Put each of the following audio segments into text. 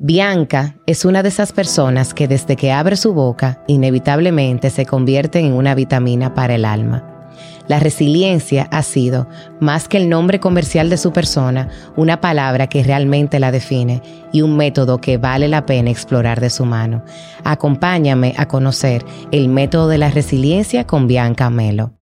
Bianca es una de esas personas que desde que abre su boca inevitablemente se convierte en una vitamina para el alma. La resiliencia ha sido, más que el nombre comercial de su persona, una palabra que realmente la define y un método que vale la pena explorar de su mano. Acompáñame a conocer el método de la resiliencia con Bianca Melo.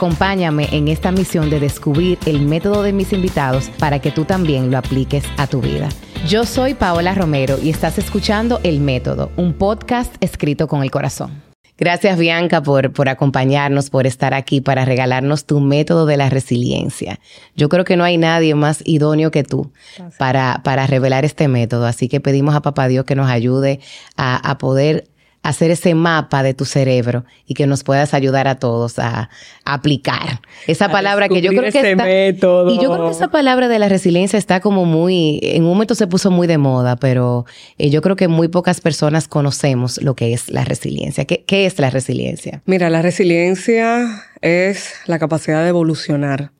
Acompáñame en esta misión de descubrir el método de mis invitados para que tú también lo apliques a tu vida. Yo soy Paola Romero y estás escuchando El Método, un podcast escrito con el corazón. Gracias Bianca por, por acompañarnos, por estar aquí para regalarnos tu método de la resiliencia. Yo creo que no hay nadie más idóneo que tú para, para revelar este método, así que pedimos a Papá Dios que nos ayude a, a poder hacer ese mapa de tu cerebro y que nos puedas ayudar a todos a, aplicar esa palabra que yo creo que está, método. y yo creo que esa palabra de la resiliencia está como muy en un momento se puso muy de moda pero eh, yo creo que muy pocas personas conocemos lo que es la resiliencia ¿Qué, qué es la resiliencia? Mira la resiliencia es la capacidad de evolucionar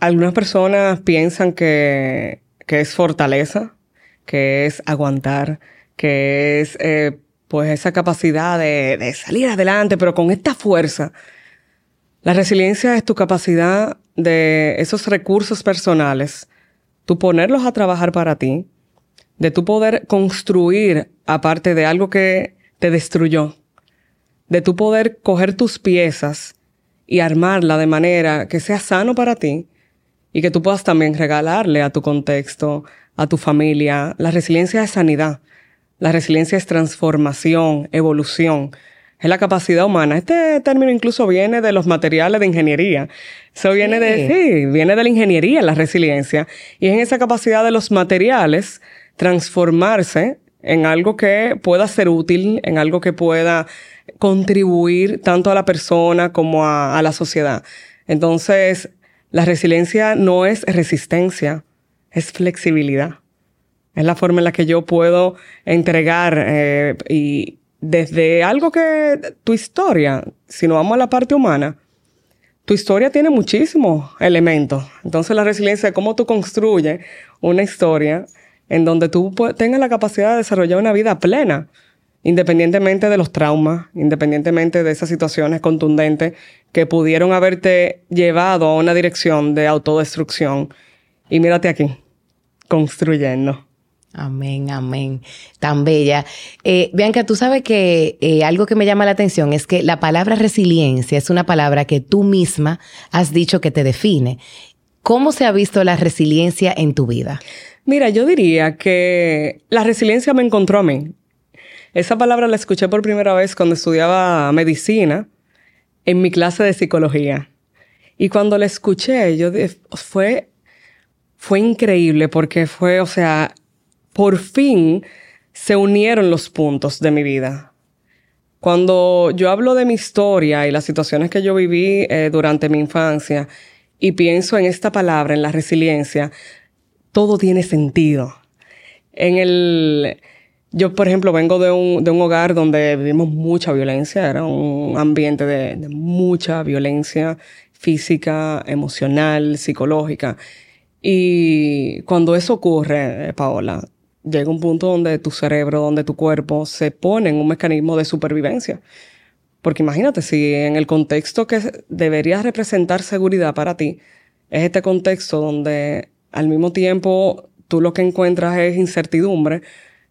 algunas personas piensan que, que es fortaleza que es aguantar que es eh, pues esa capacidad de, de salir adelante, pero con esta fuerza. La resiliencia es tu capacidad de esos recursos personales, tú ponerlos a trabajar para ti, de tú poder construir aparte de algo que te destruyó, de tú poder coger tus piezas y armarla de manera que sea sano para ti y que tú puedas también regalarle a tu contexto, a tu familia. La resiliencia es sanidad. La resiliencia es transformación, evolución. Es la capacidad humana. Este término incluso viene de los materiales de ingeniería. Eso viene de, sí, viene de la ingeniería, la resiliencia. Y es en esa capacidad de los materiales transformarse en algo que pueda ser útil, en algo que pueda contribuir tanto a la persona como a, a la sociedad. Entonces, la resiliencia no es resistencia, es flexibilidad. Es la forma en la que yo puedo entregar eh, y desde algo que tu historia, si nos vamos a la parte humana, tu historia tiene muchísimos elementos. Entonces la resiliencia es cómo tú construyes una historia en donde tú tengas la capacidad de desarrollar una vida plena, independientemente de los traumas, independientemente de esas situaciones contundentes que pudieron haberte llevado a una dirección de autodestrucción. Y mírate aquí, construyendo. Amén, amén. Tan bella. Eh, Bianca, tú sabes que eh, algo que me llama la atención es que la palabra resiliencia es una palabra que tú misma has dicho que te define. ¿Cómo se ha visto la resiliencia en tu vida? Mira, yo diría que la resiliencia me encontró a mí. Esa palabra la escuché por primera vez cuando estudiaba medicina en mi clase de psicología. Y cuando la escuché, yo fue, fue increíble porque fue, o sea, por fin se unieron los puntos de mi vida. Cuando yo hablo de mi historia y las situaciones que yo viví eh, durante mi infancia y pienso en esta palabra, en la resiliencia, todo tiene sentido. Yo, por ejemplo, vengo de un, de un hogar donde vivimos mucha violencia, era un ambiente de, de mucha violencia física, emocional, psicológica. Y cuando eso ocurre, eh, Paola, llega un punto donde tu cerebro, donde tu cuerpo se pone en un mecanismo de supervivencia. Porque imagínate, si en el contexto que debería representar seguridad para ti, es este contexto donde al mismo tiempo tú lo que encuentras es incertidumbre,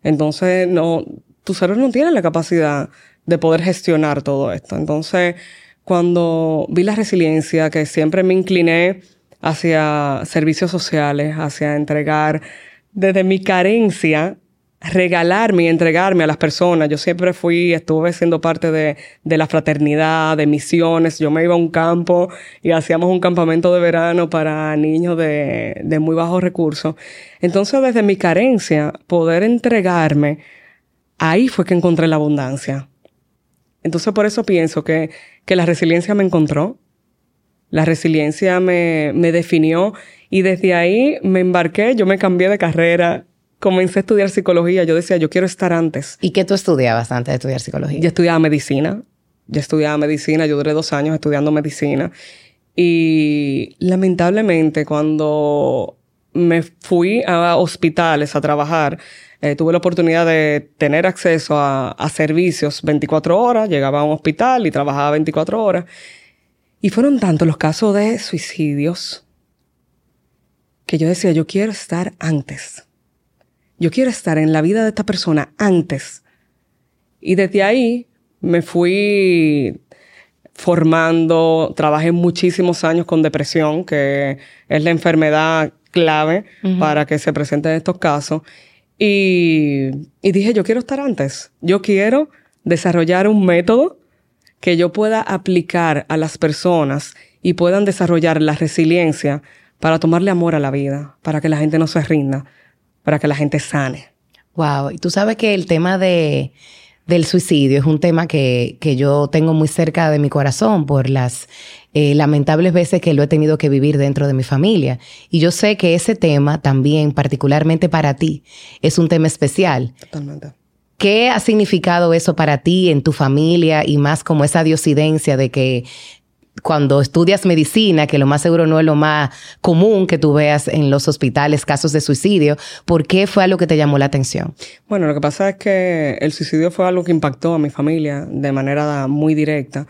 entonces no, tu cerebro no tiene la capacidad de poder gestionar todo esto. Entonces, cuando vi la resiliencia, que siempre me incliné hacia servicios sociales, hacia entregar desde mi carencia, regalarme y entregarme a las personas. Yo siempre fui, estuve siendo parte de, de, la fraternidad, de misiones. Yo me iba a un campo y hacíamos un campamento de verano para niños de, de muy bajos recursos. Entonces, desde mi carencia, poder entregarme, ahí fue que encontré la abundancia. Entonces, por eso pienso que, que la resiliencia me encontró. La resiliencia me, me definió y desde ahí me embarqué, yo me cambié de carrera, comencé a estudiar psicología. Yo decía, yo quiero estar antes. ¿Y qué tú estudiabas antes de estudiar psicología? Yo estudiaba medicina. Yo estudiaba medicina, yo duré dos años estudiando medicina. Y lamentablemente cuando me fui a hospitales a trabajar. Eh, tuve la oportunidad de tener acceso a, a, servicios 24 horas. Llegaba a un hospital y trabajaba 24 horas. Y fueron tantos los casos de suicidios que yo decía, yo quiero estar antes. Yo quiero estar en la vida de esta persona antes. Y desde ahí me fui formando, trabajé muchísimos años con depresión, que es la enfermedad clave para que se presenten estos casos. Y, y dije, yo quiero estar antes. Yo quiero desarrollar un método que yo pueda aplicar a las personas y puedan desarrollar la resiliencia para tomarle amor a la vida, para que la gente no se rinda, para que la gente sane. Wow, y tú sabes que el tema de, del suicidio es un tema que, que, yo tengo muy cerca de mi corazón por las eh, lamentables veces que lo he tenido que vivir dentro de mi familia. Y yo sé que ese tema también, particularmente para ti, es un tema especial. Totalmente. ¿Qué ha significado eso para ti, en tu familia y más como esa diosidencia de que cuando estudias medicina, que lo más seguro no es lo más común que tú veas en los hospitales casos de suicidio, ¿por qué fue algo que te llamó la atención? Bueno, lo que pasa es que el suicidio fue algo que impactó a mi familia de manera muy directa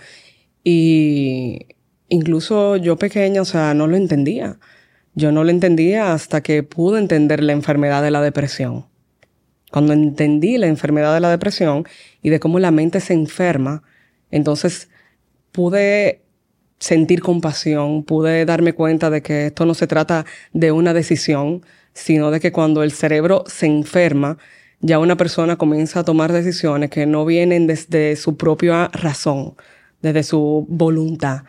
y incluso yo pequeña, o sea, no lo entendía. Yo no lo entendía hasta que pude entender la enfermedad de la depresión. Cuando entendí la enfermedad de la depresión y de cómo la mente se enferma, entonces pude sentir compasión, pude darme cuenta de que esto no se trata de una decisión, sino de que cuando el cerebro se enferma, ya una persona comienza a tomar decisiones que no vienen desde su propia razón, desde su voluntad,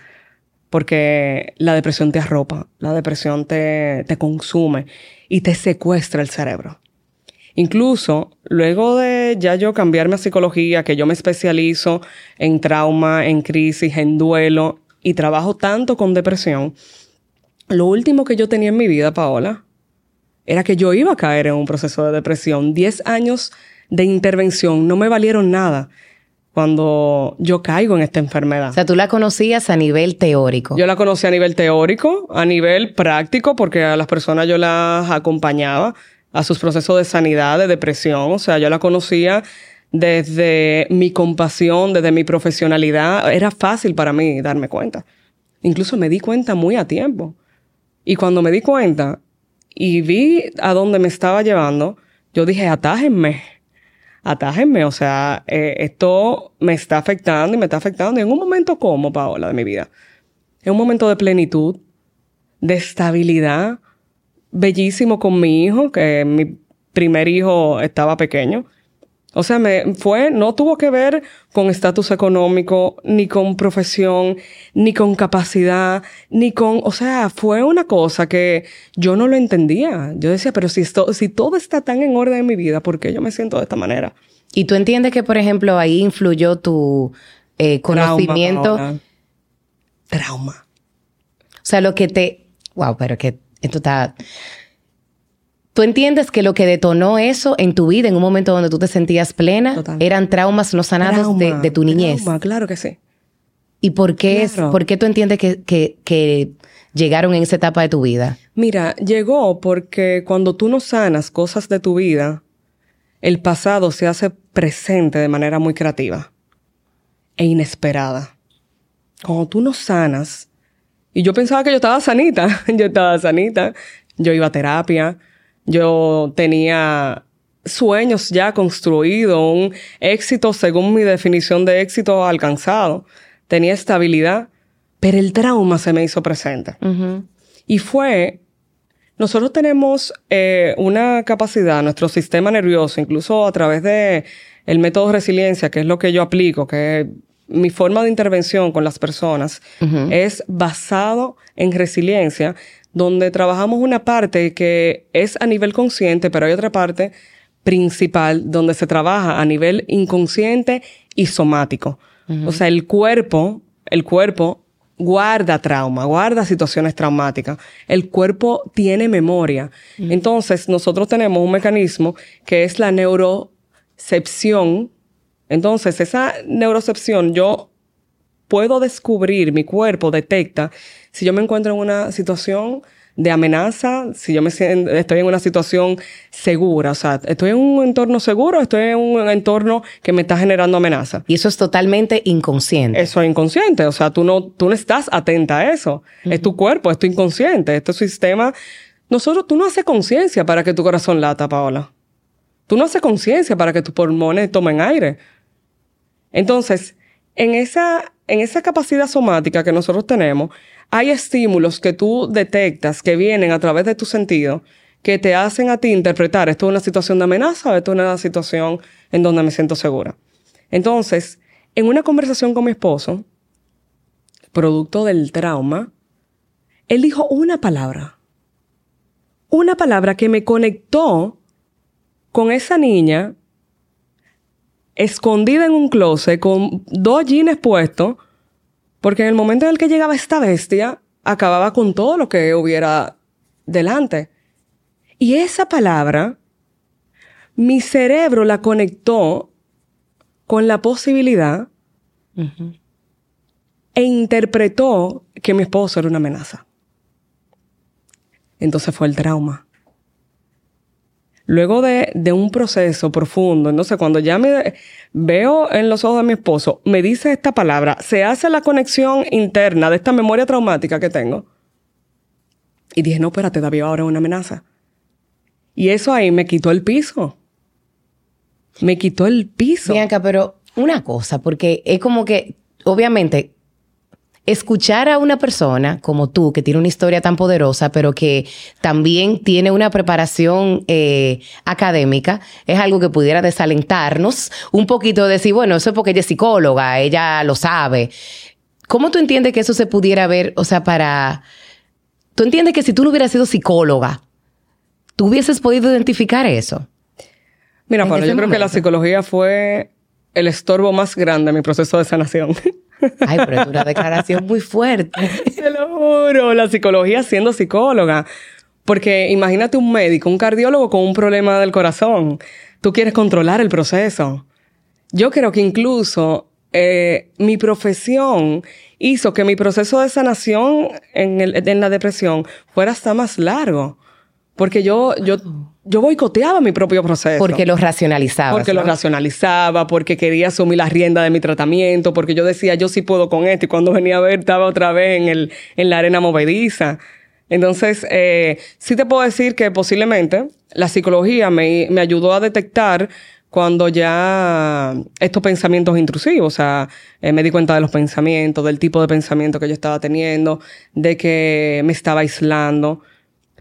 porque la depresión te arropa, la depresión te, te consume y te secuestra el cerebro. Incluso luego de ya yo cambiarme a psicología, que yo me especializo en trauma, en crisis, en duelo y trabajo tanto con depresión, lo último que yo tenía en mi vida, Paola, era que yo iba a caer en un proceso de depresión. Diez años de intervención no me valieron nada cuando yo caigo en esta enfermedad. O sea, tú la conocías a nivel teórico. Yo la conocí a nivel teórico, a nivel práctico, porque a las personas yo las acompañaba a sus procesos de sanidad, de depresión. O sea, yo la conocía desde mi compasión, desde mi profesionalidad. Era fácil para mí darme cuenta. Incluso me di cuenta muy a tiempo. Y cuando me di cuenta y vi a dónde me estaba llevando, yo dije, atájenme, atájenme. O sea, eh, esto me está afectando y me está afectando. en un momento como, Paola, de mi vida. En un momento de plenitud, de estabilidad, bellísimo con mi hijo, que mi primer hijo estaba pequeño. O sea, me fue, no tuvo que ver con estatus económico, ni con profesión, ni con capacidad, ni con, o sea, fue una cosa que yo no lo entendía. Yo decía, pero si esto, si todo está tan en orden en mi vida, ¿por qué yo me siento de esta manera? Y tú entiendes que, por ejemplo, ahí influyó tu eh, conocimiento. Trauma, Trauma. O sea, lo que te, wow, pero que esto está... ¿Tú entiendes que lo que detonó eso en tu vida, en un momento donde tú te sentías plena, eran traumas no sanados de, tu niñez? Trauma, claro que sí. ¿Y por qué, es, por qué tú entiendes que, que, que llegaron en esa etapa de tu vida? Mira, llegó porque cuando tú no sanas cosas de tu vida, el pasado se hace presente de manera muy creativa e inesperada. Cuando tú no sanas, y yo pensaba que yo estaba sanita, yo estaba sanita, yo iba a terapia, yo tenía sueños ya construidos, un éxito según mi definición de éxito alcanzado, tenía estabilidad, pero el trauma se me hizo presente. Y fue, nosotros tenemos eh, una capacidad, nuestro sistema nervioso, incluso a través de el método de resiliencia, que es lo que yo aplico, que mi forma de intervención con las personas es basado en resiliencia, donde trabajamos una parte que es a nivel consciente, pero hay otra parte principal donde se trabaja a nivel inconsciente y somático. O sea, el cuerpo, el cuerpo guarda trauma, guarda situaciones traumáticas. El cuerpo tiene memoria. Entonces, nosotros tenemos un mecanismo que es la neurocepción entonces, esa neurocepción, yo puedo descubrir, mi cuerpo detecta si yo me encuentro en una situación de amenaza si yo me siento, estoy en una situación segura. O sea, estoy en un entorno seguro, estoy en un entorno que me está generando amenaza. Y eso es totalmente inconsciente. Eso es inconsciente. O sea, tú no, tú no estás atenta a eso. Es tu cuerpo, es tu inconsciente, es tu sistema. Nosotros, tú no haces conciencia para que tu corazón lata, Paola. Tú no haces conciencia para que tus pulmones tomen aire. Entonces, en esa, en esa capacidad somática que nosotros tenemos, hay estímulos que tú detectas que vienen a través de tu sentido que te hacen a ti interpretar esto es una situación de amenaza o esto es una situación en donde me siento segura. Entonces, en una conversación con mi esposo, producto del trauma, él dijo una palabra. Una palabra que me conectó con esa niña escondida en un closet con dos jeans puestos, porque en el momento en el que llegaba esta bestia, acababa con todo lo que hubiera delante. Y esa palabra, mi cerebro la conectó con la posibilidad e interpretó que mi esposo era una amenaza. Entonces fue el trauma. Luego de, un proceso profundo, entonces cuando ya me veo en los ojos de mi esposo, me dice esta palabra, se hace la conexión interna de esta memoria traumática que tengo. Y dije, no, espérate, David, ahora es una amenaza. Y eso ahí me quitó el piso. Me quitó el piso. Bianca, pero una cosa, porque es como que, obviamente, escuchar a una persona como tú, que tiene una historia tan poderosa, pero que también tiene una preparación eh, académica, es algo que pudiera desalentarnos un poquito, decir, bueno, eso es porque ella es psicóloga, ella lo sabe. ¿Cómo tú entiendes que eso se pudiera ver, o sea, para... ¿Tú entiendes que si tú no hubieras sido psicóloga, tú hubieses podido identificar eso? Mira, Pablo, yo creo que la psicología fue el estorbo más grande en mi proceso de sanación. Ay, pero es una declaración muy fuerte. Te lo juro, la psicología siendo psicóloga. Porque imagínate un médico, un cardiólogo con un problema del corazón. Tú quieres controlar el proceso. Yo creo que incluso eh, mi profesión hizo que mi proceso de sanación en, en la depresión fuera hasta más largo. Porque yo, yo, yo boicoteaba mi propio proceso. Porque lo racionalizaba. Porque lo racionalizaba, porque quería asumir la rienda de mi tratamiento, porque yo decía, yo sí puedo con esto. Y cuando venía a ver, estaba otra vez en, el, en la arena movediza. Entonces, eh, sí te puedo decir que posiblemente la psicología me, me ayudó a detectar cuando ya estos pensamientos intrusivos, o sea, eh, me di cuenta de los pensamientos, del tipo de pensamiento que yo estaba teniendo, de que me estaba aislando,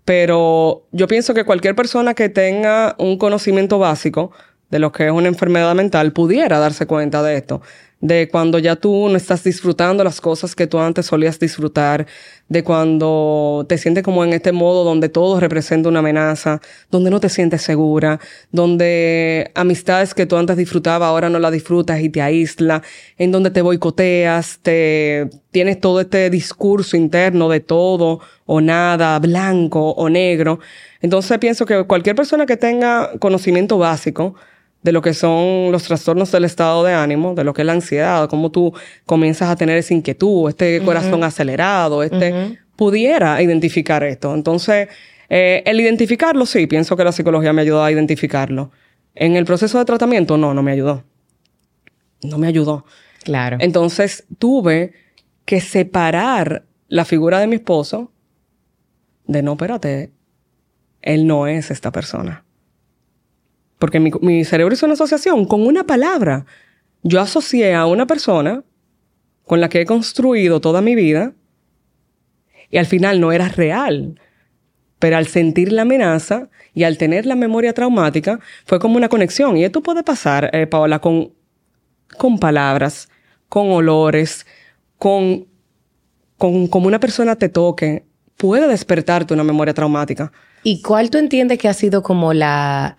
pero yo pienso que cualquier persona que tenga un conocimiento básico de lo que es una enfermedad mental pudiera darse cuenta de esto. De cuando ya tú no estás disfrutando las cosas que tú antes solías disfrutar, de cuando te sientes como en este modo donde todo representa una amenaza, donde no te sientes segura, donde amistades que tú antes disfrutabas ahora no las disfrutas y te aísla, en donde te boicoteas, te tienes todo este discurso interno de todo o nada, blanco o negro. Entonces pienso que cualquier persona que tenga conocimiento básico de lo que son los trastornos del estado de ánimo, de lo que es la ansiedad, cómo tú comienzas a tener esa inquietud, este corazón acelerado, este, pudiera identificar esto. Entonces, eh, el identificarlo, sí, pienso que la psicología me ayudó a identificarlo. En el proceso de tratamiento, no, no me ayudó. No me ayudó. Claro. Entonces, tuve que separar la figura de mi esposo de no, espérate, él no es esta persona. Porque mi, cerebro hizo una asociación con una palabra. Yo asocié a una persona con la que he construido toda mi vida y al final no era real. Pero al sentir la amenaza y al tener la memoria traumática, fue como una conexión. Y esto puede pasar, eh, Paola, con, con palabras, con olores, con, con como una persona te toque, puede despertarte una memoria traumática. ¿Y cuál tú entiendes que ha sido como la,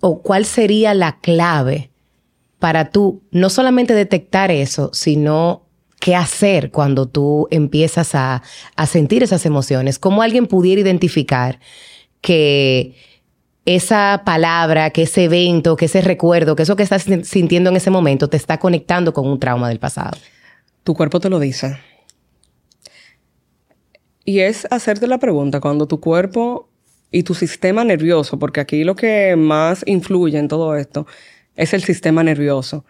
o cuál sería la clave para tú no solamente detectar eso, sino qué hacer cuando tú empiezas a, a sentir esas emociones? ¿Cómo alguien pudiera identificar que esa palabra, que ese evento, que ese recuerdo, que eso que estás sintiendo en ese momento te está conectando con un trauma del pasado? Tu cuerpo te lo dice Y es hacerte la pregunta cuando tu cuerpo y tu sistema nervioso, porque aquí lo que más influye en todo esto es el sistema nervioso.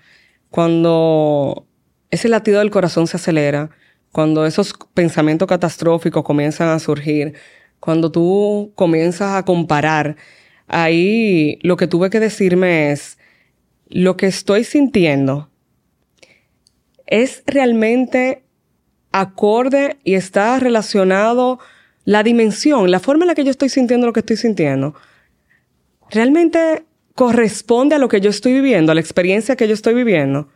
Cuando ese latido del corazón se acelera, cuando esos pensamientos catastróficos comienzan a surgir, cuando tú comienzas a comparar, ahí lo que tuve que decirme es, lo que estoy sintiendo es realmente acorde y está relacionado la dimensión, la forma en la que yo estoy sintiendo lo que estoy sintiendo, realmente corresponde a lo que yo estoy viviendo, a la experiencia que yo estoy viviendo.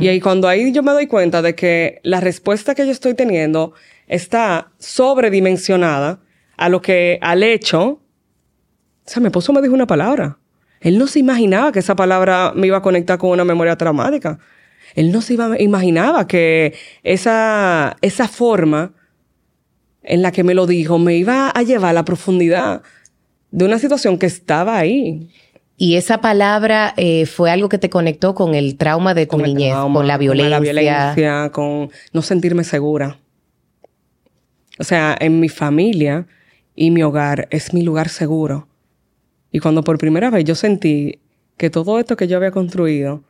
Y ahí cuando ahí yo me doy cuenta de que la respuesta que yo estoy teniendo está sobredimensionada a lo que, al hecho. O sea, mi esposo me dijo una palabra. Él no se imaginaba que esa palabra me iba a conectar con una memoria traumática. Él no se iba, imaginaba que esa, esa forma en la que me lo dijo me iba a llevar a la profundidad de una situación que estaba ahí. Y esa palabra eh, fue algo que te conectó con el trauma de tu niñez, con la violencia. Con la violencia, con no sentirme segura. O sea, en mi familia y mi hogar es mi lugar seguro. Y cuando por primera vez yo sentí que todo esto que yo había construido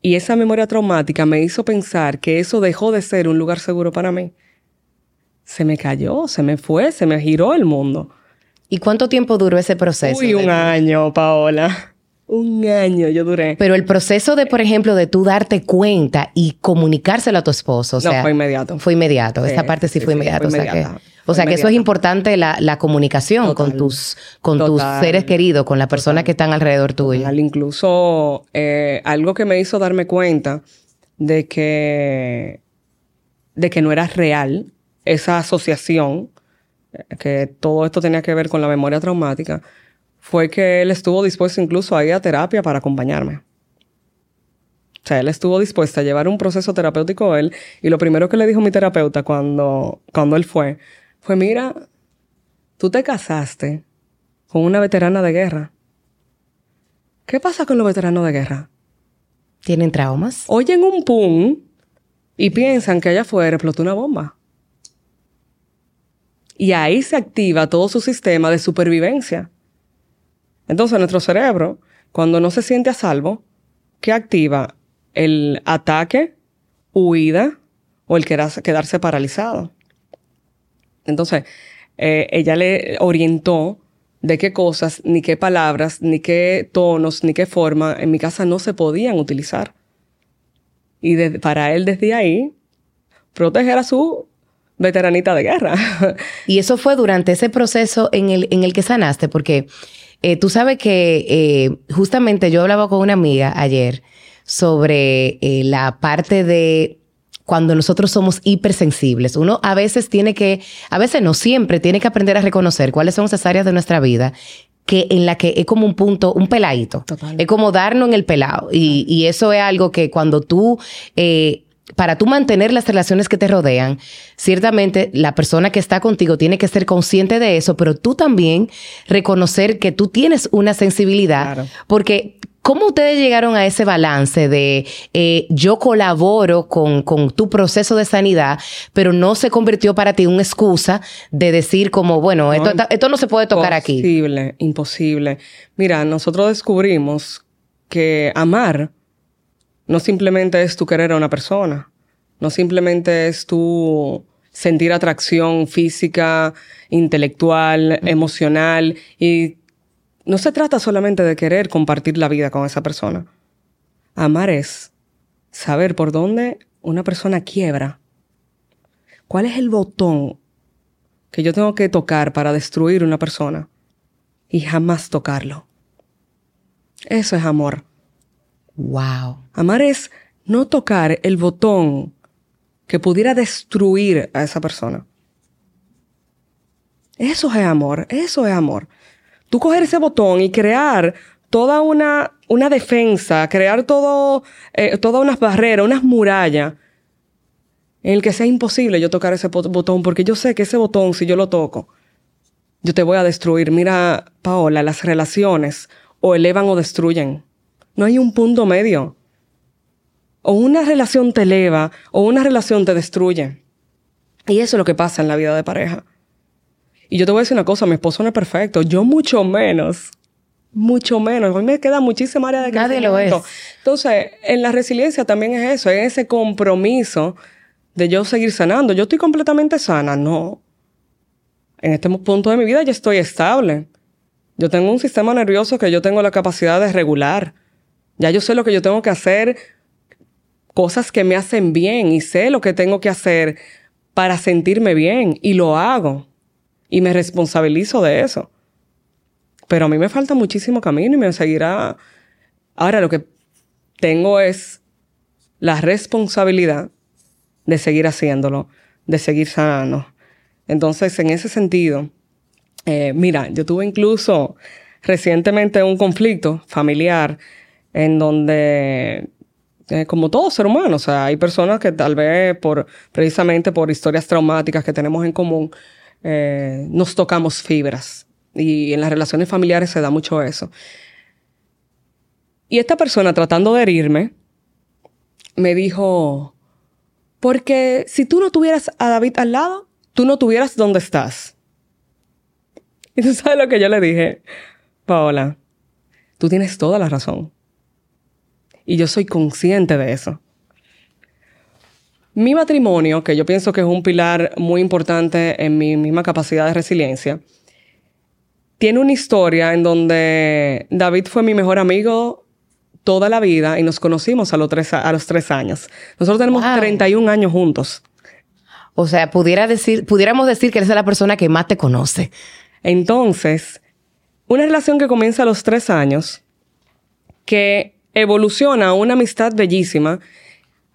y esa memoria traumática me hizo pensar que eso dejó de ser un lugar seguro para mí, se me cayó, se me fue, se me giró el mundo. ¿Y cuánto tiempo duró ese proceso? Uy, un año, Paola. Un año yo duré. Pero el proceso de, por ejemplo, de tú darte cuenta y comunicárselo a tu esposo, o sea, fue inmediato. Fue inmediato. Esa parte sí, fue inmediato. o sea, que, o sea que eso es importante, la, comunicación con tus, con tus seres queridos, con las personas que están alrededor tuyo. Incluso eh, algo que me hizo darme cuenta de que, de que no era real esa asociación que todo esto tenía que ver con la memoria traumática, fue que él estuvo dispuesto incluso a ir a terapia para acompañarme. O sea, él estuvo dispuesto a llevar un proceso terapéutico él. Y lo primero que le dijo mi terapeuta cuando, cuando él fue, fue, mira, tú te casaste con una veterana de guerra. ¿Qué pasa con los veteranos de guerra? ¿Tienen traumas? Oyen un pum y piensan que allá afuera explotó una bomba. Y ahí se activa todo su sistema de supervivencia. Entonces nuestro cerebro, cuando no se siente a salvo, ¿qué activa? El ataque, huida o el quedarse paralizado. Entonces, eh, ella le orientó de qué cosas, ni qué palabras, ni qué tonos, ni qué forma en mi casa no se podían utilizar. Y para él desde ahí, proteger a su veteranita de guerra. y eso fue durante ese proceso en el, en el que sanaste, porque eh, tú sabes que eh, justamente yo hablaba con una amiga ayer sobre eh, la parte de cuando nosotros somos hipersensibles. Uno a veces tiene que, a veces no siempre, tiene que aprender a reconocer cuáles son esas áreas de nuestra vida que en la que es como un punto, un peladito. Es como darnos en el pelado. Y, y, eso es algo que cuando tú para tú mantener las relaciones que te rodean, ciertamente la persona que está contigo tiene que ser consciente de eso, pero tú también reconocer que tú tienes una sensibilidad, porque ¿cómo ustedes llegaron a ese balance de eh, yo colaboro con, tu proceso de sanidad, pero no se convirtió para ti una excusa de decir como, bueno, esto, esto no se puede tocar aquí? Imposible, imposible. Mira, nosotros descubrimos que amar no simplemente es tu querer a una persona, no simplemente es tu sentir atracción física, intelectual, emocional y no se trata solamente de querer compartir la vida con esa persona. Amar es saber por dónde una persona quiebra. ¿Cuál es el botón que yo tengo que tocar para destruir una persona y jamás tocarlo? Eso es amor. Wow. Amar es no tocar el botón que pudiera destruir a esa persona. Eso es amor, eso es amor. Tú coger ese botón y crear toda una, una defensa, crear todo, eh, todas unas barreras, unas murallas, en el que sea imposible yo tocar ese botón, porque yo sé que ese botón, si yo lo toco, yo te voy a destruir. Mira, Paola, las relaciones o elevan o destruyen. No hay un punto medio. O una relación te eleva o una relación te destruye. Y eso es lo que pasa en la vida de pareja. Y yo te voy a decir una cosa, mi esposo no es perfecto, yo mucho menos. Mucho menos. A mí me queda muchísima área de Nadie lo es. Entonces, en la resiliencia también es eso, es ese compromiso de yo seguir sanando. Yo estoy completamente sana, no. En este punto de mi vida ya estoy estable. Yo tengo un sistema nervioso que yo tengo la capacidad de regular. Ya yo sé lo que yo tengo que hacer, cosas que me hacen bien y sé lo que tengo que hacer para sentirme bien y lo hago. Y me responsabilizo de eso. Pero a mí me falta muchísimo camino y me seguirá. Ahora lo que tengo es la responsabilidad de seguir haciéndolo, de seguir sanando. Entonces, en ese sentido, eh, mira, yo tuve incluso recientemente un conflicto familiar en donde, eh, como todo ser humano, o sea, hay personas que tal vez por, precisamente por historias traumáticas que tenemos en común, eh, nos tocamos fibras. Y en las relaciones familiares se da mucho eso. Y esta persona tratando de herirme, me dijo, porque si tú no tuvieras a David al lado, tú no tuvieras donde estás. Y tú sabes lo que yo le dije, Paola, tú tienes toda la razón. Y yo soy consciente de eso. Mi matrimonio, que yo pienso que es un pilar muy importante en mi misma capacidad de resiliencia, tiene una historia en donde David fue mi mejor amigo toda la vida y nos conocimos a los tres, a los tres años. Nosotros tenemos 31 años juntos. O sea, pudiera decir, pudiéramos decir que él es la persona que más te conoce. Entonces, una relación que comienza a los tres años, que evoluciona una amistad bellísima,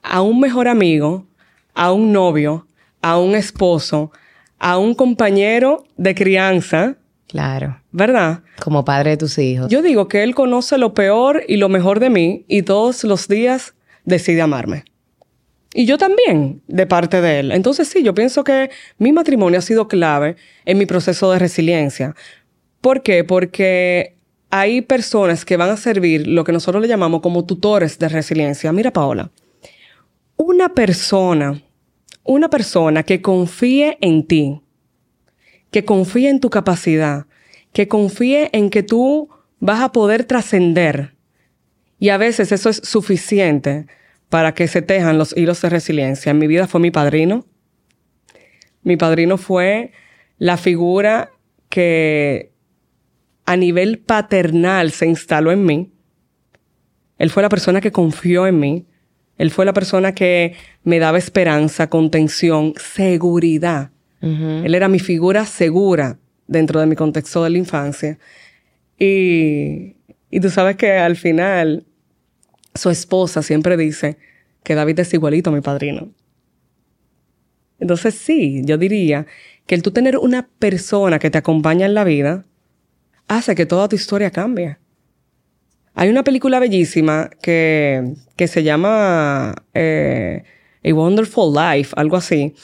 a un mejor amigo, a un novio, a un esposo, a un compañero de crianza, Claro. ¿Verdad? Como padre de tus hijos. Yo digo que él conoce lo peor y lo mejor de mí y todos los días decide amarme. Y yo también, de parte de él. Entonces sí, yo pienso que mi matrimonio ha sido clave en mi proceso de resiliencia. ¿Por qué? Porque hay personas que van a servir lo que nosotros le llamamos como tutores de resiliencia. Mira, Paola, una persona, una persona que confíe en ti, que confíe en tu capacidad, que confíe en que tú vas a poder trascender. Y a veces eso es suficiente para que se tejan los hilos de resiliencia. En mi vida fue mi padrino. Mi padrino fue la figura que a nivel paternal se instaló en mí. Él fue la persona que confió en mí. Él fue la persona que me daba esperanza, contención, seguridad. Él era mi figura segura dentro de mi contexto de la infancia. Y, y tú sabes que al final su esposa siempre dice que David es igualito a mi padrino. Entonces sí, yo diría que el tú tener una persona que te acompaña en la vida hace que toda tu historia cambie. Hay una película bellísima que, que se llama eh, A Wonderful Life, algo así,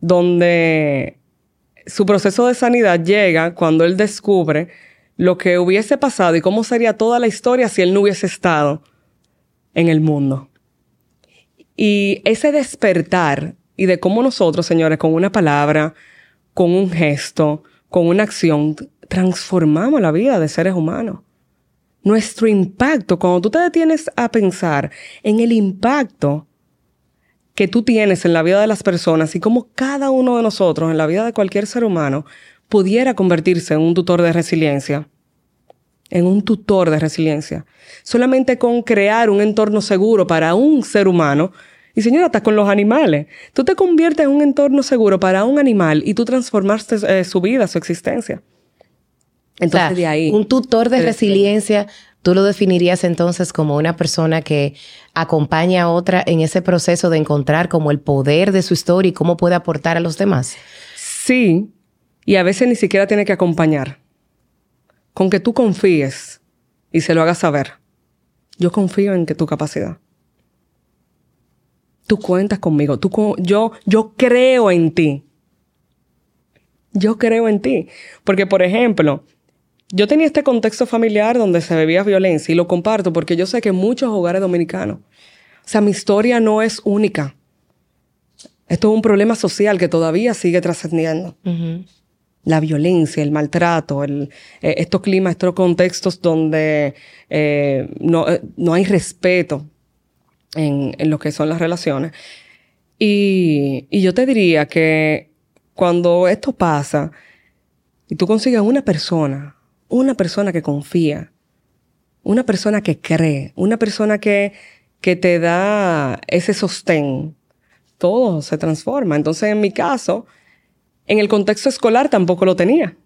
donde su proceso de sanidad llega cuando él descubre lo que hubiese pasado y cómo sería toda la historia si él no hubiese estado en el mundo. Y ese despertar y de cómo nosotros, señores, con una palabra, con un gesto, con una acción, transformamos la vida de seres humanos. Nuestro impacto, cuando tú te detienes a pensar en el impacto que tú tienes en la vida de las personas y cómo cada uno de nosotros, en la vida de cualquier ser humano, pudiera convertirse en un tutor de resiliencia. En un tutor de resiliencia. Solamente con crear un entorno seguro para un ser humano. Y señora, hasta con los animales. Tú te conviertes en un entorno seguro para un animal y tú transformaste eh, su vida, su existencia. Entonces, de ahí. Un tutor de resiliencia ¿Tú lo definirías entonces como una persona que acompaña a otra en ese proceso de encontrar como el poder de su historia y cómo puede aportar a los demás? Sí, y a veces ni siquiera tiene que acompañar. Con que tú confíes y se lo hagas saber. Yo confío en que tu capacidad. Tú cuentas conmigo. Tú, yo, yo creo en ti. Yo creo en ti. Porque, por ejemplo, yo tenía este contexto familiar donde se bebía violencia y lo comparto porque yo sé que muchos hogares dominicanos, o sea, mi historia no es única. Esto es un problema social que todavía sigue trascendiendo. La violencia, el maltrato, el, eh, estos climas, estos contextos donde eh, no, eh, no, hay respeto en, en, lo que son las relaciones. Y, y yo te diría que cuando esto pasa y tú consigues una persona, una persona que confía, una persona que cree, una persona que, que te da ese sostén, todo se transforma. Entonces, en mi caso, en el contexto escolar tampoco lo tenía.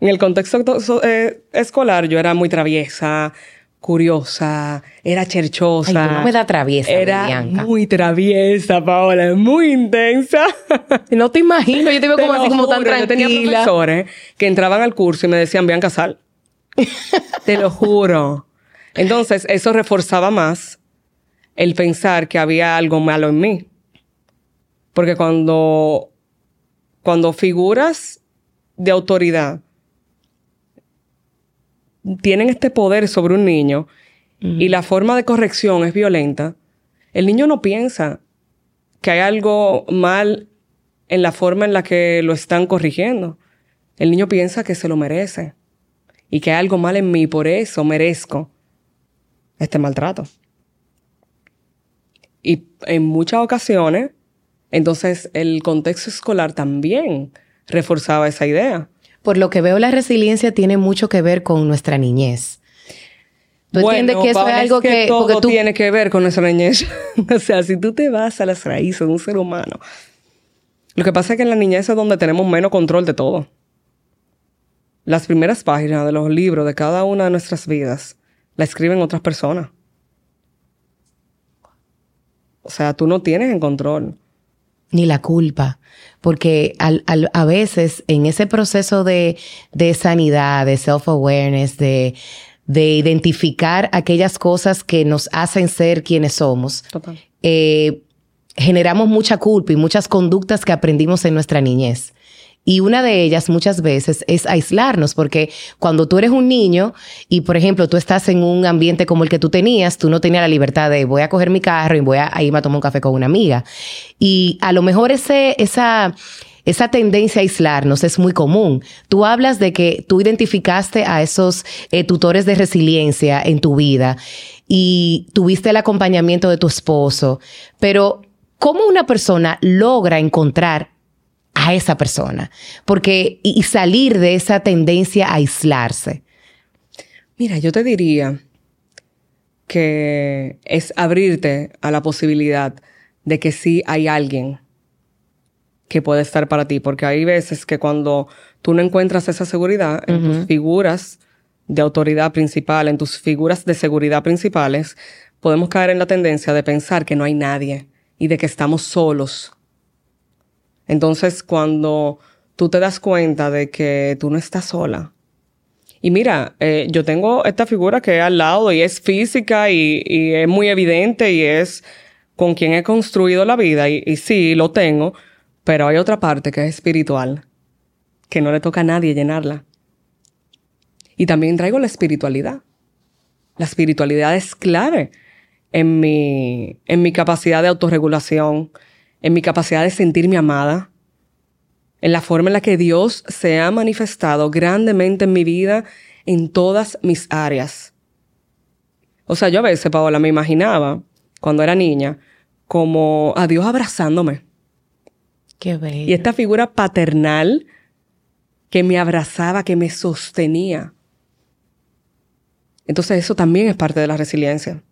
En el contexto eh, escolar yo era muy traviesa, curiosa, era cherchosa. Ay, no me da traviesa, Era muy traviesa, Paola, muy intensa. no te imagino, yo te veo como así, como tan tranquila. Yo tenía profesores que entraban al curso y me decían, Bianca, sal. te lo juro. Entonces, eso reforzaba más el pensar que había algo malo en mí. Porque cuando, cuando figuras de autoridad tienen este poder sobre un niño y la forma de corrección es violenta, el niño no piensa que hay algo mal en la forma en la que lo están corrigiendo. El niño piensa que se lo merece y que hay algo mal en mí, por eso merezco este maltrato. Y en muchas ocasiones entonces, el contexto escolar también reforzaba esa idea. Por lo que veo, la resiliencia tiene mucho que ver con nuestra niñez. ¿Tú entiendes que eso es algo que, todo tiene que ver con nuestra niñez? o sea, si tú te vas a las raíces de un ser humano, lo que pasa es que en la niñez es donde tenemos menos control de todo. Las primeras páginas de los libros de cada una de nuestras vidas la escriben otras personas. O sea, tú no tienes en control ni la culpa, porque a veces en ese proceso de, sanidad, de self-awareness, de, identificar aquellas cosas que nos hacen ser quienes somos, eh, generamos mucha culpa y muchas conductas que aprendimos en nuestra niñez. Y una de ellas muchas veces es aislarnos, porque cuando tú eres un niño y, por ejemplo, tú estás en un ambiente como el que tú tenías, tú no tenías la libertad de voy a coger mi carro y voy a, irme a tomar un café con una amiga. Y a lo mejor ese, esa, esa tendencia a aislarnos es muy común. Tú hablas de que tú identificaste a esos eh, tutores de resiliencia en tu vida y tuviste el acompañamiento de tu esposo, pero ¿cómo una persona logra encontrar a esa persona. Porque, y salir de esa tendencia a aislarse. Mira, yo te diría que es abrirte a la posibilidad de que sí hay alguien que puede estar para ti, porque hay veces que cuando tú no encuentras esa seguridad en tus figuras de autoridad principal, en tus figuras de seguridad principales, podemos caer en la tendencia de pensar que no hay nadie y de que estamos solos entonces, cuando tú te das cuenta de que tú no estás sola, y mira, eh, yo tengo esta figura que es al lado y es física y, es muy evidente y es con quien he construido la vida y, y, sí, lo tengo, pero hay otra parte que es espiritual, que no le toca a nadie llenarla. Y también traigo la espiritualidad. La espiritualidad es clave en mi, en mi capacidad de autorregulación, en mi capacidad de sentirme amada, en la forma en la que Dios se ha manifestado grandemente en mi vida en todas mis áreas. O sea, yo a veces, Paola, me imaginaba, cuando era niña, como a Dios abrazándome. Qué bello. Y esta figura paternal que me abrazaba, que me sostenía. Entonces eso también es parte de la resiliencia.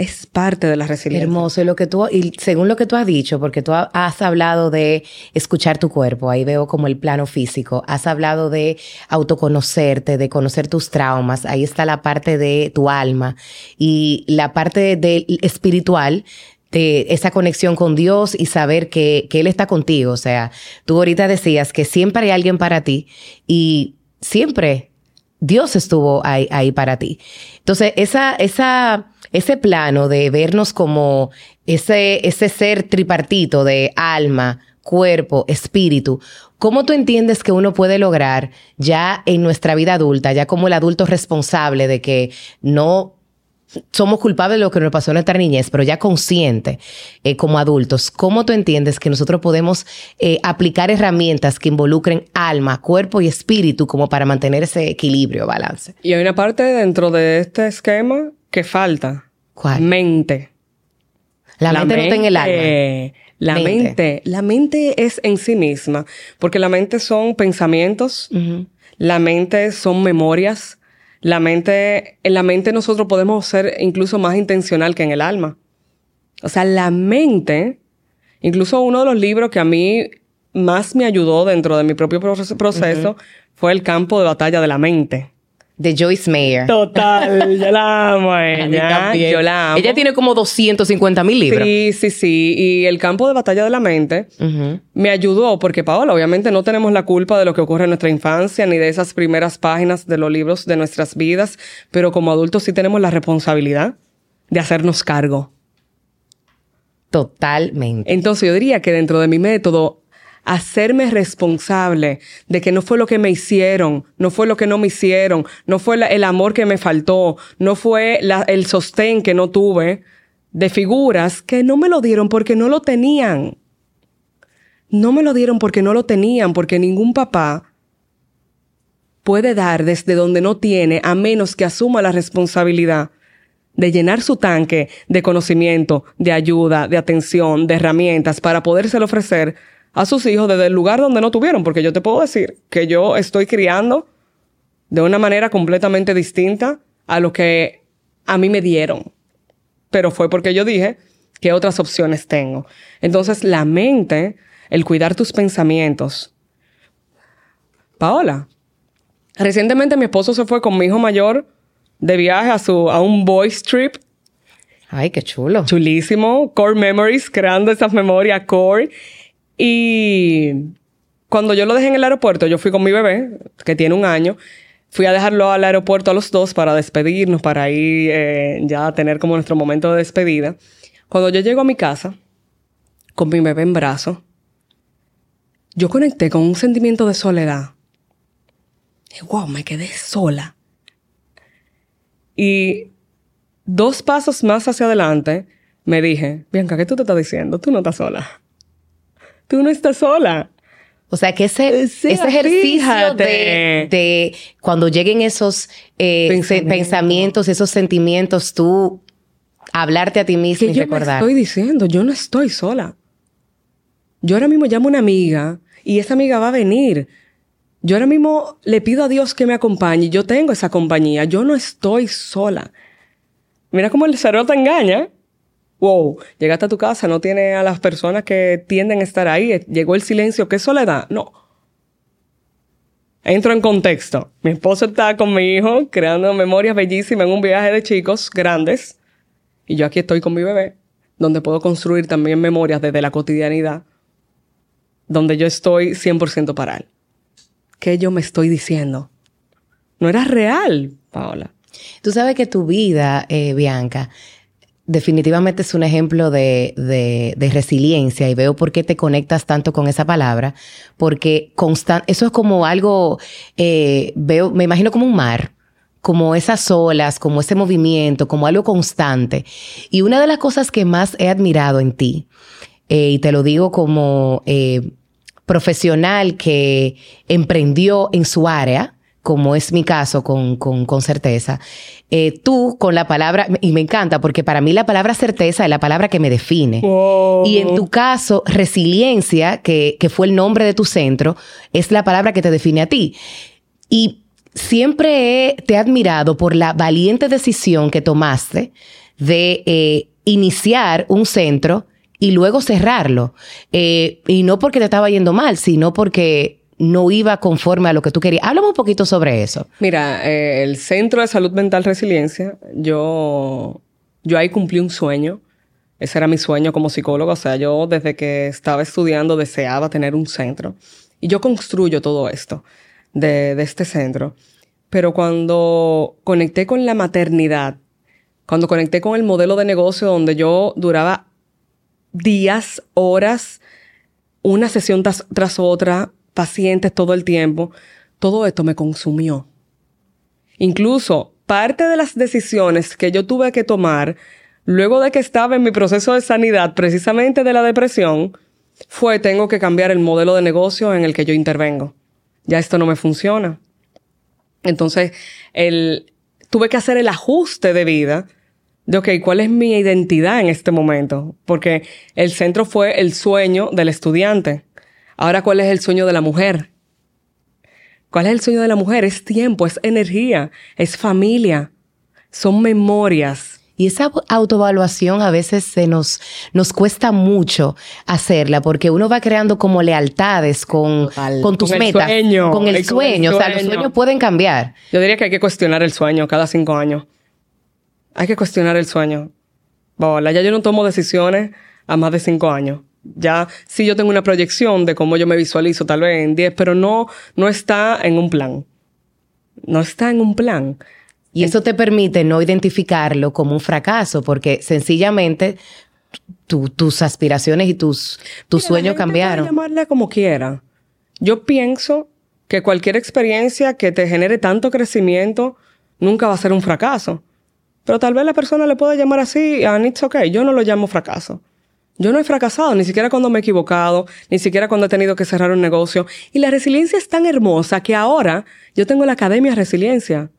Es parte de la resiliencia. Hermoso. Y lo que tú, y según lo que tú has dicho, porque tú has hablado de escuchar tu cuerpo, ahí veo como el plano físico. Has hablado de autoconocerte, de conocer tus traumas. Ahí está la parte de tu alma. Y la parte de, espiritual, de esa conexión con Dios y saber que, que Él está contigo. O sea, tú ahorita decías que siempre hay alguien para ti y siempre Dios estuvo ahí, ahí para ti. Entonces, esa, esa, ese plano de vernos como ese, ese ser tripartito de alma, cuerpo, espíritu, ¿cómo tú entiendes que uno puede lograr ya en nuestra vida adulta, ya como el adulto responsable de que no somos culpables de lo que nos pasó en nuestra niñez, pero ya consciente eh, como adultos, ¿cómo tú entiendes que nosotros podemos eh, aplicar herramientas que involucren alma, cuerpo y espíritu como para mantener ese equilibrio, balance? Y hay una parte dentro de este esquema que falta. ¿Cuál? Mente. La, mente, no está en el alma. La mente. La mente es en sí misma, porque la mente son pensamientos, la mente son memorias, la mente, en la mente nosotros podemos ser incluso más intencional que en el alma. O sea, la mente, incluso uno de los libros que a mí más me ayudó dentro de mi propio proceso fue El campo de batalla de la mente de Joyce Mayer. Total, yo la amo a ella. yo la amo. Ella tiene como 250 mil libros. Sí, sí, sí. Y el campo de batalla de la mente me ayudó porque, Paola, obviamente no tenemos la culpa de lo que ocurre en nuestra infancia ni de esas primeras páginas de los libros de nuestras vidas, pero como adultos sí tenemos la responsabilidad de hacernos cargo. Totalmente. Entonces yo diría que dentro de mi método hacerme responsable de que no fue lo que me hicieron, no fue lo que no me hicieron, no fue el amor que me faltó, no fue el sostén que no tuve de figuras que no me lo dieron porque no lo tenían. No me lo dieron porque no lo tenían, porque ningún papá puede dar desde donde no tiene a menos que asuma la responsabilidad de llenar su tanque de conocimiento, de ayuda, de atención, de herramientas para podérselo ofrecer a sus hijos desde el lugar donde no tuvieron, porque yo te puedo decir que yo estoy criando de una manera completamente distinta a lo que a mí me dieron. Pero fue porque yo dije qué otras opciones tengo. Entonces, la mente, el cuidar tus pensamientos. Paola, recientemente mi esposo se fue con mi hijo mayor de viaje a, su, a un boys trip. Ay, qué chulo. Chulísimo. Core Memories, creando esas memorias core. Y cuando yo lo dejé en el aeropuerto, yo fui con mi bebé, que tiene un año, fui a dejarlo al aeropuerto a los dos para despedirnos, para ir eh, ya a tener como nuestro momento de despedida. Cuando yo llego a mi casa, con mi bebé en brazo, yo conecté con un sentimiento de soledad. Wow, me quedé sola. Y dos pasos más hacia adelante, me dije, Bianca, ¿qué tú te estás diciendo? Tú no estás sola tú no estás sola. O sea, que ese, ese ejercicio de, cuando lleguen esos eh, pensamientos, esos sentimientos, tú hablarte a ti mismo y yo recordar. Me estoy diciendo, yo no estoy sola. Yo ahora mismo llamo a una amiga y esa amiga va a venir. Yo ahora mismo le pido a Dios que me acompañe. Yo tengo esa compañía. Yo no estoy sola. Mira cómo el cerebro te engaña wow, llegaste a tu casa, no tiene a las personas que tienden a estar ahí, llegó el silencio, ¿qué soledad? No. Entro en contexto. Mi esposo está con mi hijo creando memorias bellísimas en un viaje de chicos grandes y yo aquí estoy con mi bebé, donde puedo construir también memorias desde la cotidianidad, donde yo estoy 100% para él. ¿Qué yo me estoy diciendo? No era real, Paola. Tú sabes que tu vida, eh, Bianca, definitivamente es un ejemplo de, de, resiliencia y veo por qué te conectas tanto con esa palabra, porque eso es como algo, eh, veo, me imagino como un mar, como esas olas, como ese movimiento, como algo constante. Y una de las cosas que más he admirado en ti, eh, y te lo digo como eh, profesional que emprendió en su área, como es mi caso con, con, certeza, eh, tú con la palabra, y me encanta porque para mí la palabra certeza es la palabra que me define. Y en tu caso, resiliencia, que, que fue el nombre de tu centro, es la palabra que te define a ti. Y siempre te he admirado por la valiente decisión que tomaste de eh, iniciar un centro y luego cerrarlo. Eh, y no porque te estaba yendo mal, sino porque no iba conforme a lo que tú querías. Háblame un poquito sobre eso. Mira, eh, el Centro de Salud Mental Resiliencia, yo, yo ahí cumplí un sueño. Ese era mi sueño como psicólogo. O sea, yo desde que estaba estudiando deseaba tener un centro. Y yo construyo todo esto de, de este centro. Pero cuando conecté con la maternidad, cuando conecté con el modelo de negocio donde yo duraba días, horas, una sesión tras otra, pacientes todo el tiempo, todo esto me consumió. Incluso parte de las decisiones que yo tuve que tomar luego de que estaba en mi proceso de sanidad precisamente de la depresión, fue tengo que cambiar el modelo de negocio en el que yo intervengo. Ya esto no me funciona. Entonces, el, tuve que hacer el ajuste de vida de, ok, ¿cuál es mi identidad en este momento? Porque el centro fue el sueño del estudiante. Ahora, ¿cuál es el sueño de la mujer? ¿Cuál es el sueño de la mujer? Es tiempo, es energía, es familia, son memorias. Y esa autoevaluación a veces se nos, nos cuesta mucho hacerla porque uno va creando como lealtades con, con tus metas, con el sueño. O sea, los sueños pueden cambiar. Yo diría que hay que cuestionar el sueño cada cinco años. Hay que cuestionar el sueño. Ya yo no tomo decisiones a más de cinco años. Ya sí yo tengo una proyección de cómo yo me visualizo tal vez en diez, pero no, no está en un plan. No está en un plan. Y eso te permite no identificarlo como un fracaso, porque sencillamente tus aspiraciones y tus, tus sueños cambiaron. Puede llamarle como quiera. Yo pienso que cualquier experiencia que te genere tanto crecimiento nunca va a ser un fracaso. Pero tal vez la persona le pueda llamar así, and it's okay. Yo no lo llamo fracaso. Yo no he fracasado, ni siquiera cuando me he equivocado, ni siquiera cuando he tenido que cerrar un negocio. Y la resiliencia es tan hermosa que ahora yo tengo la Academia Resiliencia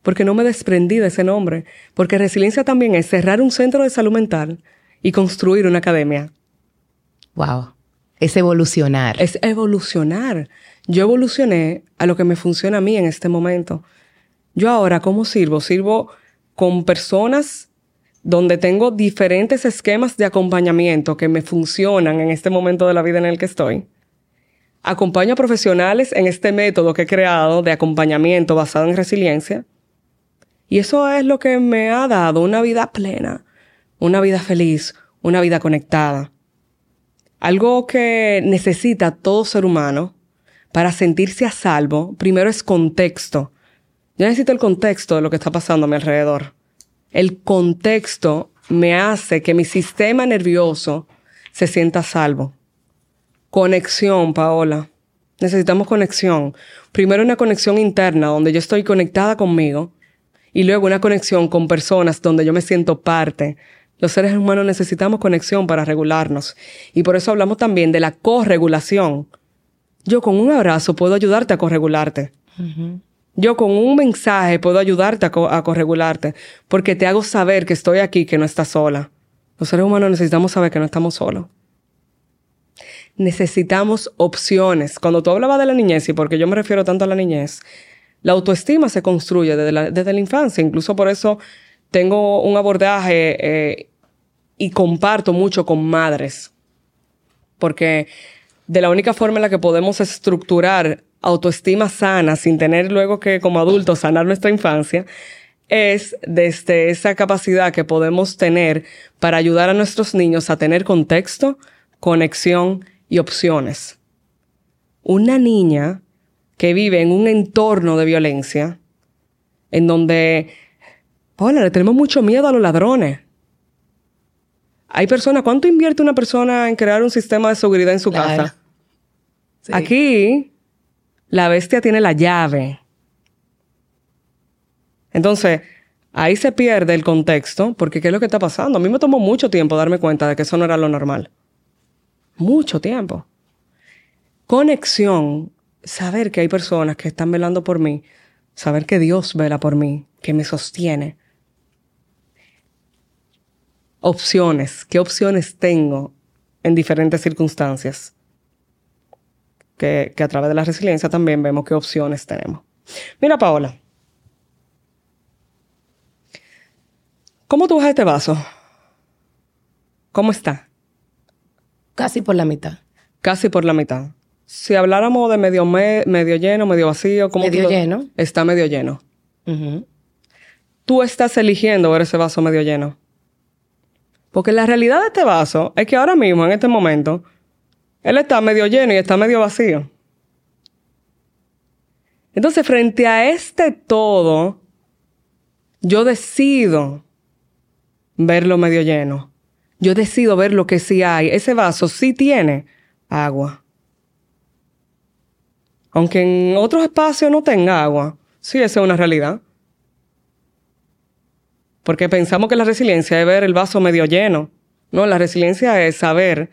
porque no me desprendí de ese nombre, porque resiliencia también es cerrar un centro de salud mental y construir una academia. Wow. Es evolucionar. Es evolucionar. Yo evolucioné a lo que me funciona a mí en este momento. Yo ahora, ¿cómo sirvo? Sirvo con personas donde tengo diferentes esquemas de acompañamiento que me funcionan en este momento de la vida en el que estoy. Acompaño a profesionales en este método que he creado de acompañamiento basado en resiliencia y eso es lo que me ha dado una vida plena, una vida feliz, una vida conectada. Algo que necesita todo ser humano para sentirse a salvo, primero es contexto. Yo necesito el contexto de lo que está pasando a mi alrededor. El contexto me hace que mi sistema nervioso se sienta salvo. Conexión, Paola. Necesitamos conexión. Primero una conexión interna donde yo estoy conectada conmigo y luego una conexión con personas donde yo me siento parte. Los seres humanos necesitamos conexión para regularnos y por eso hablamos también de la corregulación. Yo con un abrazo puedo ayudarte a corregularte. Yo con un mensaje puedo ayudarte a, corregularte porque te hago saber que estoy aquí, que no estás sola. Los seres humanos necesitamos saber que no estamos solos. Necesitamos opciones. Cuando tú hablabas de la niñez, y porque yo me refiero tanto a la niñez, la autoestima se construye desde la, infancia. Incluso por eso tengo un abordaje eh, y comparto mucho con madres. Porque de la única forma en la que podemos estructurar autoestima sana sin tener luego que como adultos sanar nuestra infancia es desde esa capacidad que podemos tener para ayudar a nuestros niños a tener contexto, conexión y opciones. Una niña que vive en un entorno de violencia, en donde, hola, le tenemos mucho miedo a los ladrones. Hay personas, ¿cuánto invierte una persona en crear un sistema de seguridad en su casa? Aquí, la bestia tiene la llave. Entonces, ahí se pierde el contexto, porque ¿qué es lo que está pasando? A mí me tomó mucho tiempo darme cuenta de que eso no era lo normal. Mucho tiempo. Conexión saber que hay personas que están velando por mí, saber que Dios vela por mí, que me sostiene. Opciones, ¿qué opciones tengo en diferentes circunstancias? Que, que a través de la resiliencia también vemos qué opciones tenemos. Mira, Paola. ¿Cómo tú ves este vaso? ¿Cómo está? Casi por la mitad. Casi por la mitad. Si habláramos de medio, medio lleno, medio vacío, ¿cómo Medio lleno. Está medio lleno. Tú estás eligiendo ver ese vaso medio lleno. Porque la realidad de este vaso es que ahora mismo, en este momento, él está medio lleno y está medio vacío. Entonces, frente a este todo, yo decido verlo medio lleno. Yo decido ver lo que sí hay. Ese vaso sí tiene agua. Aunque en otros espacios no tenga agua. Sí, esa es una realidad. Porque pensamos que la resiliencia es ver el vaso medio lleno. No, la resiliencia es saber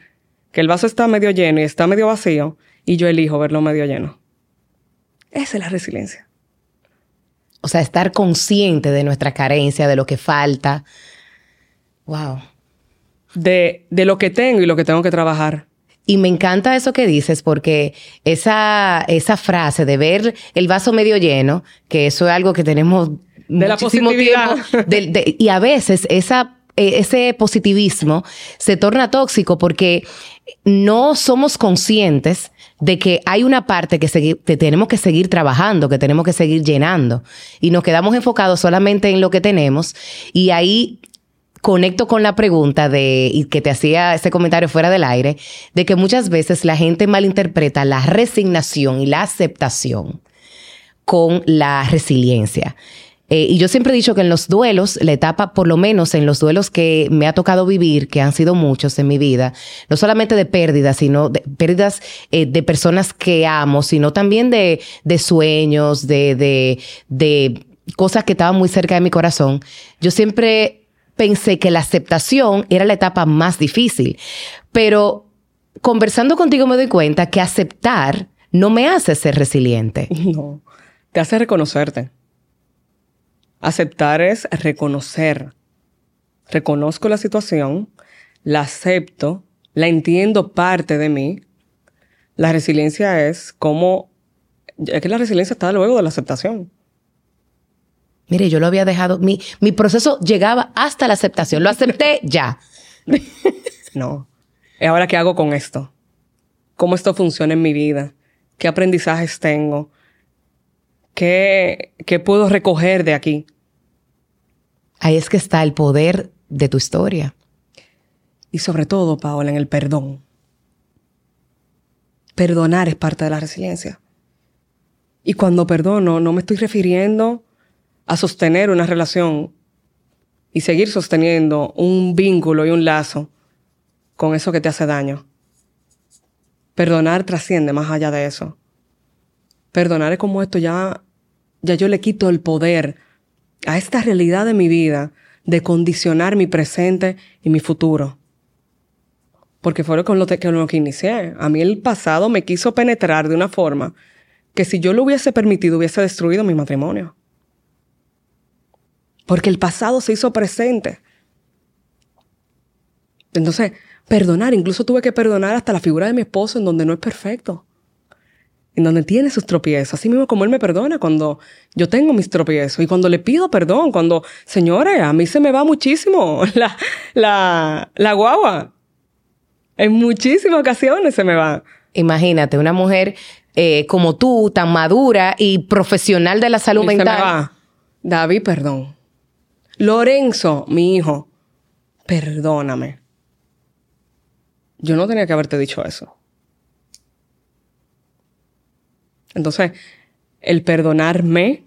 que el vaso está medio lleno y está medio vacío y yo elijo verlo medio lleno. Esa es la resiliencia. O sea, estar consciente de nuestra carencia, de lo que falta. Wow. De, de lo que tengo y lo que tengo que trabajar. Y me encanta eso que dices, porque esa, esa frase de ver el vaso medio lleno, que eso es algo que tenemos de la positividad. y a veces esa, e, ese positivismo se torna tóxico porque no somos conscientes de que hay una parte que, tenemos que seguir trabajando, que tenemos que seguir llenando. Y nos quedamos enfocados solamente en lo que tenemos. Y ahí conecto con la pregunta de, y que te hacía ese comentario fuera del aire, de que muchas veces la gente malinterpreta la resignación y la aceptación con la resiliencia. Eh, y yo siempre he dicho que en los duelos, la etapa, por lo menos en los duelos que me ha tocado vivir, que han sido muchos en mi vida, no solamente de pérdidas, sino de pérdidas eh, de personas que amo, sino también de, de sueños, de, de, de cosas que estaban muy cerca de mi corazón. Yo siempre pensé que la aceptación era la etapa más difícil, pero conversando contigo me doy cuenta que aceptar no me hace ser resiliente. No, te hace reconocerte. Aceptar es reconocer. Reconozco la situación, la acepto, la entiendo parte de mí. La resiliencia es como... Es que la resiliencia está luego de la aceptación. Mire, yo lo había dejado, mi, mi proceso llegaba hasta la aceptación, lo acepté ya. no. Ahora, ¿qué hago con esto? ¿Cómo esto funciona en mi vida? ¿Qué aprendizajes tengo? ¿Qué, qué puedo recoger de aquí? Ahí es que está el poder de tu historia. Y sobre todo, Paola, en el perdón. Perdonar es parte de la resiliencia. Y cuando perdono, no me estoy refiriendo a sostener una relación y seguir sosteniendo un vínculo y un lazo con eso que te hace daño. Perdonar trasciende más allá de eso. Perdonar es como esto ya, ya yo le quito el poder a esta realidad de mi vida de condicionar mi presente y mi futuro. Porque fue con lo, que, lo que inicié. A mí el pasado me quiso penetrar de una forma que si yo lo hubiese permitido hubiese destruido mi matrimonio. Porque el pasado se hizo presente. Entonces, perdonar, incluso tuve que perdonar hasta la figura de mi esposo en donde no es perfecto. En donde tiene sus tropiezos. Así mismo como él me perdona cuando yo tengo mis tropiezos. Y cuando le pido perdón, cuando, señores, a mí se me va muchísimo la, la, la guagua. En muchísimas ocasiones se me va. Imagínate, una mujer eh, como tú, tan madura y profesional de la salud mental. Se me va. David, perdón. Lorenzo, mi hijo, perdóname. Yo no tenía que haberte dicho eso. Entonces, el perdonarme,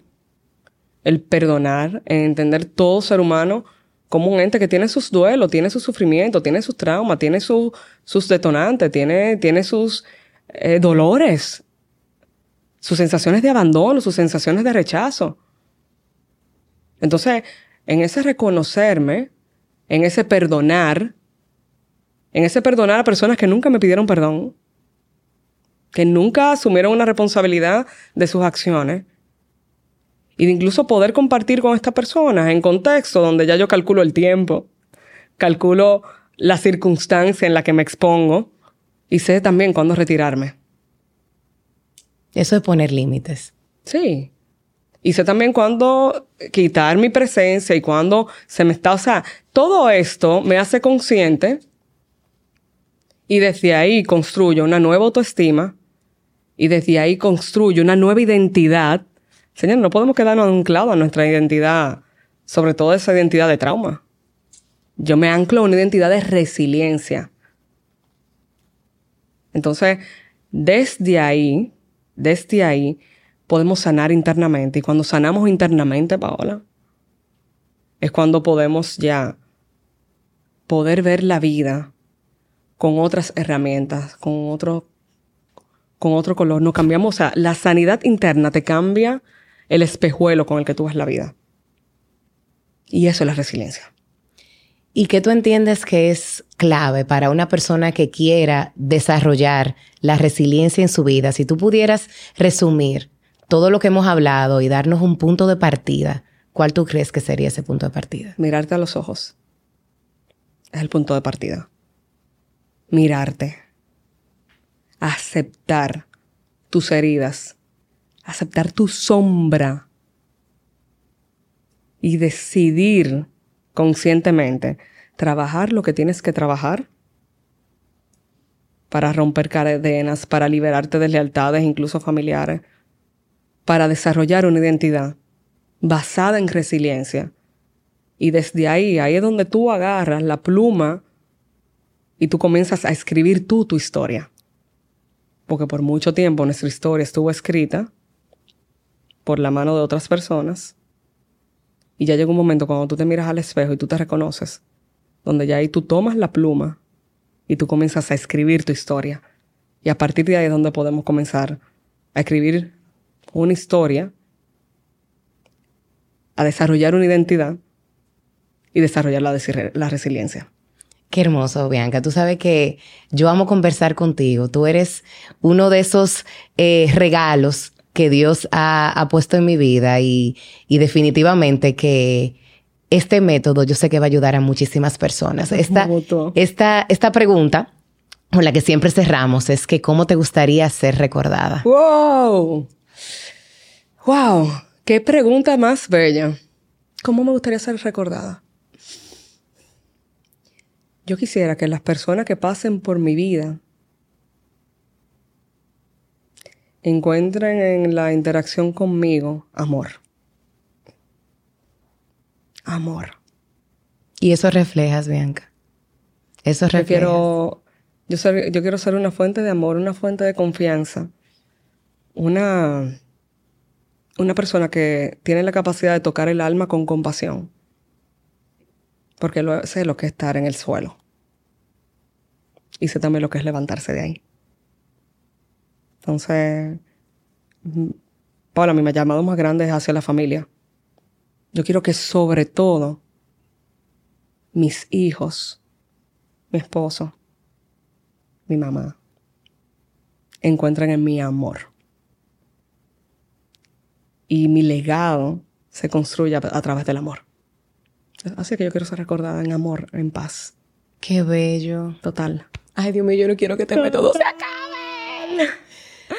el perdonar, entender todo ser humano como un ente que tiene sus duelos, tiene su sufrimiento, tiene sus traumas, tiene sus detonantes, tiene, tiene sus eh, dolores, sus sensaciones de abandono, sus sensaciones de rechazo. Entonces, en ese reconocerme, en ese perdonar, en ese perdonar a personas que nunca me pidieron perdón, que nunca asumieron una responsabilidad de sus acciones, y de incluso poder compartir con estas personas en contexto donde ya yo calculo el tiempo, calculo la circunstancia en la que me expongo y sé también cuándo retirarme. Eso es poner límites. Sí. Y sé también cuándo quitar mi presencia y cuándo se me está, o sea, todo esto me hace consciente y desde ahí construyo una nueva autoestima y desde ahí construyo una nueva identidad. Señor, no podemos quedarnos anclados a nuestra identidad, sobre todo esa identidad de trauma. Yo me anclo a una identidad de resiliencia. Entonces, desde ahí, desde ahí, podemos sanar internamente. Y cuando sanamos internamente, Paola, es cuando podemos ya poder ver la vida con otras herramientas, con otro, con otro color. No cambiamos, o sea, la sanidad interna te cambia el espejuelo con el que tú ves la vida. Y eso es la resiliencia. ¿Y qué tú entiendes que es clave para una persona que quiera desarrollar la resiliencia en su vida? Si tú pudieras resumir todo lo que hemos hablado y darnos un punto de partida, ¿cuál tú crees que sería ese punto de partida? Mirarte a los ojos. Es el punto de partida. Mirarte. Aceptar tus heridas. Aceptar tu sombra. Y decidir conscientemente trabajar lo que tienes que trabajar para romper cadenas, para liberarte de lealtades, incluso familiares, para desarrollar una identidad basada en resiliencia. Y desde ahí, ahí es donde tú agarras la pluma y tú comienzas a escribir tú tu historia. Porque por mucho tiempo nuestra historia estuvo escrita por la mano de otras personas. Y ya llega un momento cuando tú te miras al espejo y tú te reconoces donde ya ahí tú tomas la pluma y tú comienzas a escribir tu historia. Y a partir de ahí es donde podemos comenzar a escribir una historia, a desarrollar una identidad y desarrollar la, la resiliencia. Qué hermoso, Bianca. Tú sabes que yo amo conversar contigo. Tú eres uno de esos eh, regalos que Dios ha, ha, puesto en mi vida y, y definitivamente que este método yo sé que va a ayudar a muchísimas personas. Esta, esta, esta pregunta con la que siempre cerramos es que cómo te gustaría ser recordada. ¡Wow! ¡Wow! ¡Qué pregunta más bella! ¿Cómo me gustaría ser recordada? Yo quisiera que las personas que pasen por mi vida encuentren en la interacción conmigo amor amor. Y eso reflejas, Bianca. Eso refleja. Yo quiero, yo, quiero ser una fuente de amor, una fuente de confianza. Una, una persona que tiene la capacidad de tocar el alma con compasión. Porque sé lo que es estar en el suelo. Y sé también lo que es levantarse de ahí. Entonces, Paula, mi llamado más grande es hacia la familia. Yo quiero que sobre todo mis hijos, mi esposo, mi mamá, encuentren en mi amor. Y mi legado se construya a través del amor. Así que yo quiero ser recordada en amor, en paz. Qué bello. Total. Ay, Dios mío, yo no quiero que este método se acabe.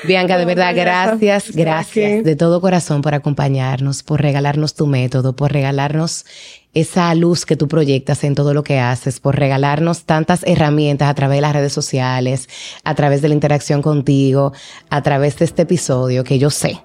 Bianca, de verdad, gracias, gracias de todo corazón por acompañarnos, por regalarnos tu método, por regalarnos esa luz que tú proyectas en todo lo que haces, por regalarnos tantas herramientas a través de las redes sociales, a través de la interacción contigo, a través de este episodio que yo sé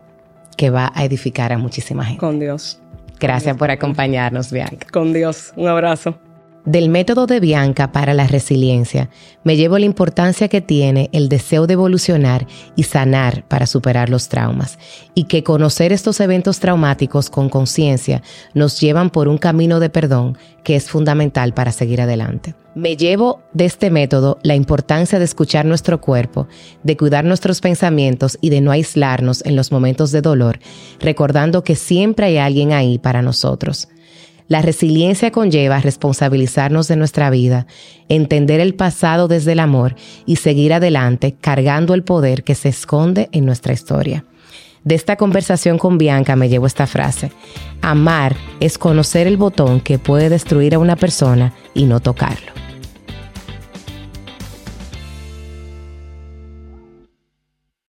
que va a edificar a muchísima gente. Con Dios. Gracias por acompañarnos, Bianca. Con Dios. Un abrazo. Del método de Bianca para la resiliencia, me llevo la importancia que tiene el deseo de evolucionar y sanar para superar los traumas, y que conocer estos eventos traumáticos con conciencia nos llevan por un camino de perdón que es fundamental para seguir adelante. Me llevo de este método la importancia de escuchar nuestro cuerpo, de cuidar nuestros pensamientos y de no aislarnos en los momentos de dolor, recordando que siempre hay alguien ahí para nosotros. La resiliencia conlleva responsabilizarnos de nuestra vida, entender el pasado desde el amor y seguir adelante cargando el poder que se esconde en nuestra historia. De esta conversación con Bianca me llevo esta frase. Amar es conocer el botón que puede destruir a una persona y no tocarlo.